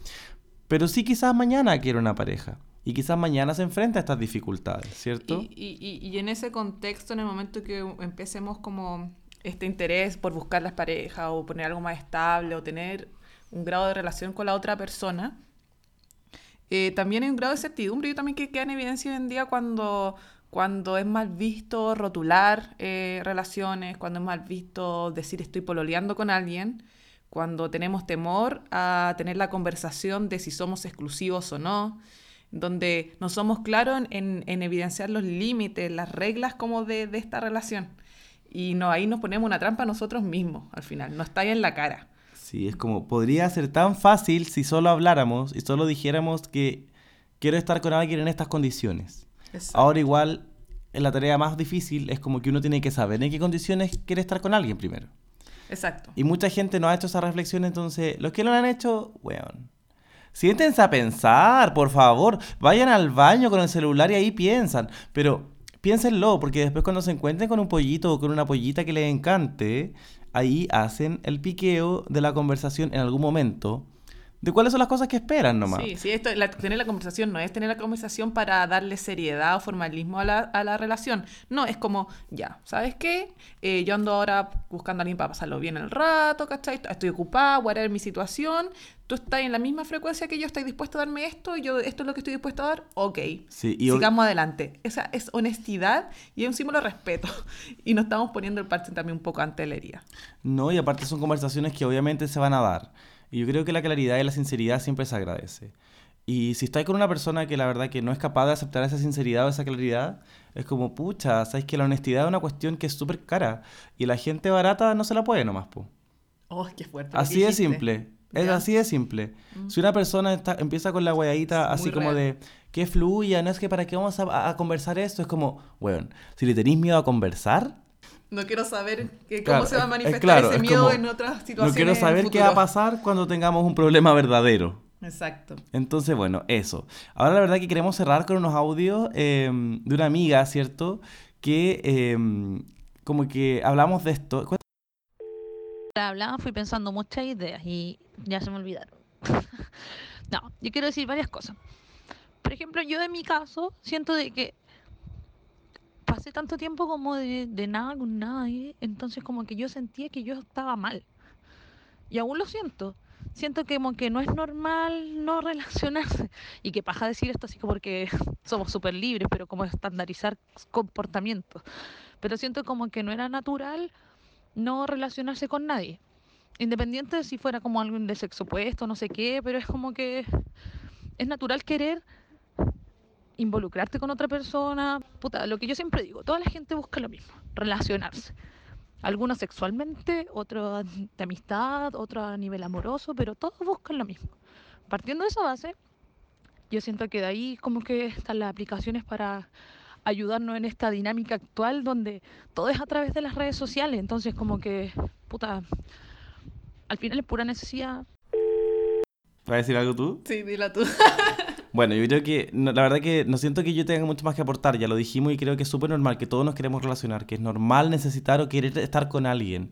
pero sí quizás mañana quiere una pareja. Y quizás mañana se enfrenta a estas dificultades, ¿cierto? Y, y- y- y en ese contexto, en el momento que empecemos como este interés por buscar las parejas o poner algo más estable o tener un grado de relación con la otra persona, eh, también hay un grado de certidumbre y también que queda en evidencia hoy en día cuando, cuando es mal visto rotular eh, relaciones, cuando es mal visto decir estoy pololeando con alguien, cuando tenemos temor a tener la conversación de si somos exclusivos o no, donde no somos claros en, en- en evidenciar los límites, las reglas como de, esta relación. Y no, ahí nos ponemos una trampa nosotros mismos al final, nos ahí en la cara. Sí, es como, podría ser tan fácil si solo habláramos y solo dijéramos que quiero estar con alguien en estas condiciones. Ahora igual, en la tarea más difícil es como que uno tiene que saber en qué condiciones quiere estar con alguien primero. Exacto. Y mucha gente no ha hecho esa reflexión, entonces, los que lo han hecho, weón. Siéntense a pensar, por favor. Vayan al baño con el celular y ahí piensan. Pero piénsenlo, porque después cuando se encuentren con un pollito o con una pollita que les encante, ahí hacen el piqueo de la conversación en algún momento. De cuáles son las cosas que esperan nomás. Sí, sí, esto, la- tener la conversación no es tener la conversación para darle seriedad o formalismo a la, a la relación. No, es como, ya, ¿sabes qué? Eh, yo ando ahora buscando a alguien para pasarlo bien el rato, ¿cachai? Estoy ocupada, whatever mi situación. Tú estás en la misma frecuencia que yo, estás dispuesto a darme esto, y yo esto es lo que estoy dispuesto a dar, ok. Sí, y Sigamos adelante. Esa es honestidad y es un símbolo de respeto. Y nos estamos poniendo el parche también un poco ante la herida. No, y aparte son conversaciones que obviamente se van a dar. Y yo creo que la claridad y la sinceridad siempre se agradece. Y si estáis con una persona que la verdad que no es capaz de aceptar esa sinceridad o esa claridad, es como, pucha, sabes que la honestidad es una cuestión que es súper cara. Y la gente barata no se la puede nomás, po. Oh, qué fuerte. Así de simple. Es así de simple. Si una persona está- empieza con la Es así como real. de que fluya, no es que para qué vamos a, a conversar esto, es como, weón, si le tenéis miedo a conversar, No quiero saber que- cómo Claro, se va a es- es manifestar claro, ese es miedo como, en otras situaciones. no quiero saber qué va a pasar cuando tengamos un problema verdadero. Exacto. Entonces, bueno, eso. Ahora la verdad que queremos cerrar con unos audios eh, de una amiga, ¿cierto? Que eh, como que hablamos de esto. Hablaba fui pensando muchas ideas y ya se me olvidaron. no, yo quiero decir varias cosas. Por ejemplo, yo en mi caso siento de que pasé tanto tiempo como de, nada con nadie, entonces como que yo sentía que yo estaba mal. Y aún lo siento. Siento que como que no es normal no relacionarse. Y que paja decir esto así como porque somos súper libres, pero como estandarizar comportamientos. Pero siento como que no era natural no relacionarse con nadie. Independiente de si fuera como alguien de sexo opuesto, no sé qué, pero es como que es natural querer involucrarte con otra persona. Puta, lo que yo siempre digo, toda la gente busca lo mismo, relacionarse. Algunos sexualmente, otros de amistad, otros a nivel amoroso, pero todos buscan lo mismo. Partiendo de esa base, yo siento que de ahí como que están las aplicaciones para ayudarnos en esta dinámica actual donde todo es a través de las redes sociales. Entonces como que, puta, al final es pura necesidad. ¿Vas a decir algo tú? Sí, dila tú. Bueno, yo creo que, la verdad que no siento que yo tenga mucho más que aportar, ya lo dijimos y creo que es súper normal, que todos nos queremos relacionar, que es normal necesitar o querer estar con alguien.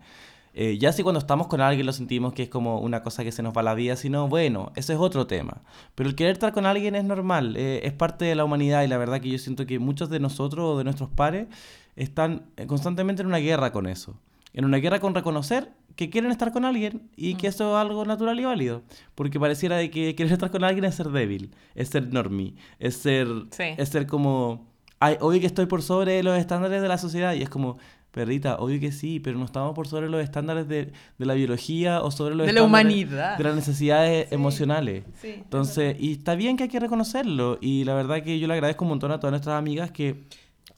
Eh, ya si cuando estamos con alguien lo sentimos que es como una cosa que se nos va la vida, sino bueno, ese es otro tema. Pero el querer estar con alguien es normal, eh, es parte de la humanidad y la verdad que yo siento que muchos de nosotros o de nuestros pares están constantemente en una guerra con eso. En una guerra con reconocer que quieren estar con alguien y que eso es algo natural y válido. Porque pareciera de que querer estar con alguien es ser débil, es ser normie, es ser, Sí. es ser como, ay, obvio que estoy por sobre los estándares de la sociedad y es como, perrita, obvio que sí, pero no estamos por sobre los estándares de, de la biología o sobre los De la humanidad. de las necesidades Sí. emocionales. Sí, Entonces, y está bien que hay que reconocerlo. Y la verdad que yo le agradezco un montón a todas nuestras amigas que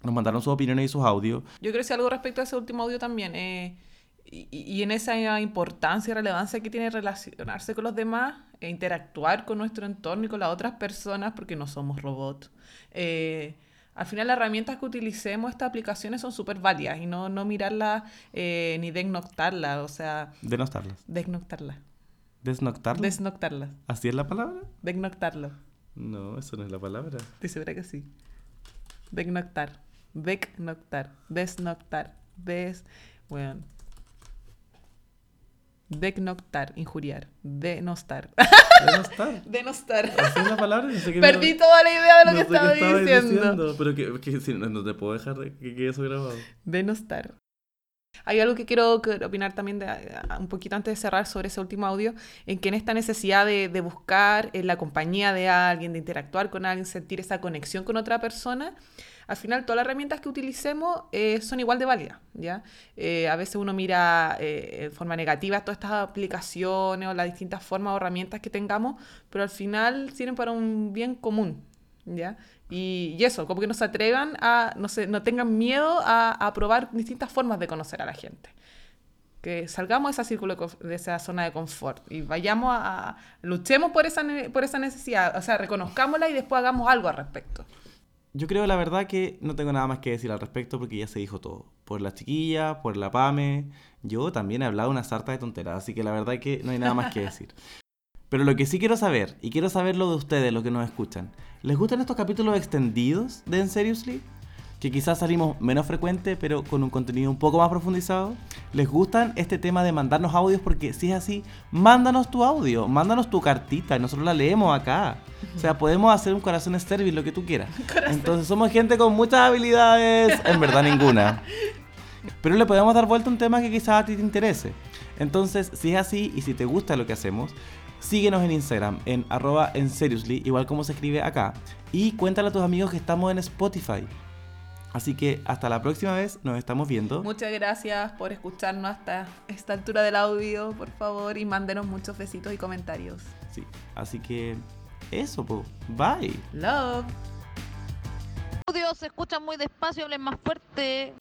nos mandaron sus opiniones y sus audios. Yo quiero decir algo respecto a ese último audio también. eh, y, y en esa importancia y relevancia que tiene relacionarse con los demás, e interactuar con nuestro entorno y con las otras personas, porque no somos robots. Eh, al final, las herramientas que utilicemos, estas aplicaciones son súper válidas y no, no mirarlas eh, ni desnoctarlas, o sea, desnoctarlas. ¿Desnoctarlas? Desnoctarlas. ¿Así es la palabra? Desnoctarlo. No, eso no es la palabra. Estoy segura que sí. Desnoctar. Desnoctar. Desnoctar. Des... Bueno. Desnoctar. Injuriar. Denostar. Denostar. Denostar. ¿Así es la palabra? No sé Perdí toda la idea de lo no que estaba diciendo. Pero que, que si no te puedo dejar de- que quede eso grabado. Denostar. Hay algo que quiero opinar también a- un poquito antes de cerrar sobre ese último audio, en que en esta necesidad de, buscar eh, la compañía de alguien, de interactuar con alguien, sentir esa conexión con otra persona, al final todas las herramientas que utilicemos eh, son igual de válidas, ¿ya? Eh, a veces uno mira eh, en forma negativa todas estas aplicaciones o las distintas formas o herramientas que tengamos, pero al final sirven para un bien común, ¿ya? Y, y eso, como que no se atrevan a, no, se, no tengan miedo a, a probar distintas formas de conocer a la gente. Que salgamos de, esa círculo, de esa zona de confort y vayamos a, a- luchemos por esa, por esa necesidad, o sea, reconozcámosla y después hagamos algo al respecto. Yo creo la verdad que no tengo nada más que decir al respecto porque ya se dijo todo. Por la chiquilla, por la Pame. Yo también he hablado una sarta de tonteras, así que la verdad que no hay nada más que decir. Pero lo que sí quiero saber, y quiero saberlo de ustedes, los que nos escuchan, ¿les gustan estos capítulos extendidos de En Seriously? Que quizás salimos menos frecuente, pero con un contenido un poco más profundizado. ¿Les gustan este tema de mandarnos audios? Porque si es así, mándanos tu audio, mándanos tu cartita, y nosotros la leemos acá. O sea, podemos hacer un corazón service, lo que tú quieras. Entonces somos gente con muchas habilidades, en verdad ninguna. Pero le podemos dar vuelta a un tema que quizás a ti te interese. Entonces, si es así y si te gusta lo que hacemos, síguenos en Instagram en arroba en seriously, igual como se escribe acá. Y cuéntale a tus amigos que estamos en Spotify. Así que hasta la próxima vez, nos estamos viendo. Muchas gracias por escucharnos hasta esta altura del audio, por favor, y mándenos muchos besitos y comentarios. Sí, así que eso, po. Bye. Love. Audio se escucha muy despacio, hablen más fuerte.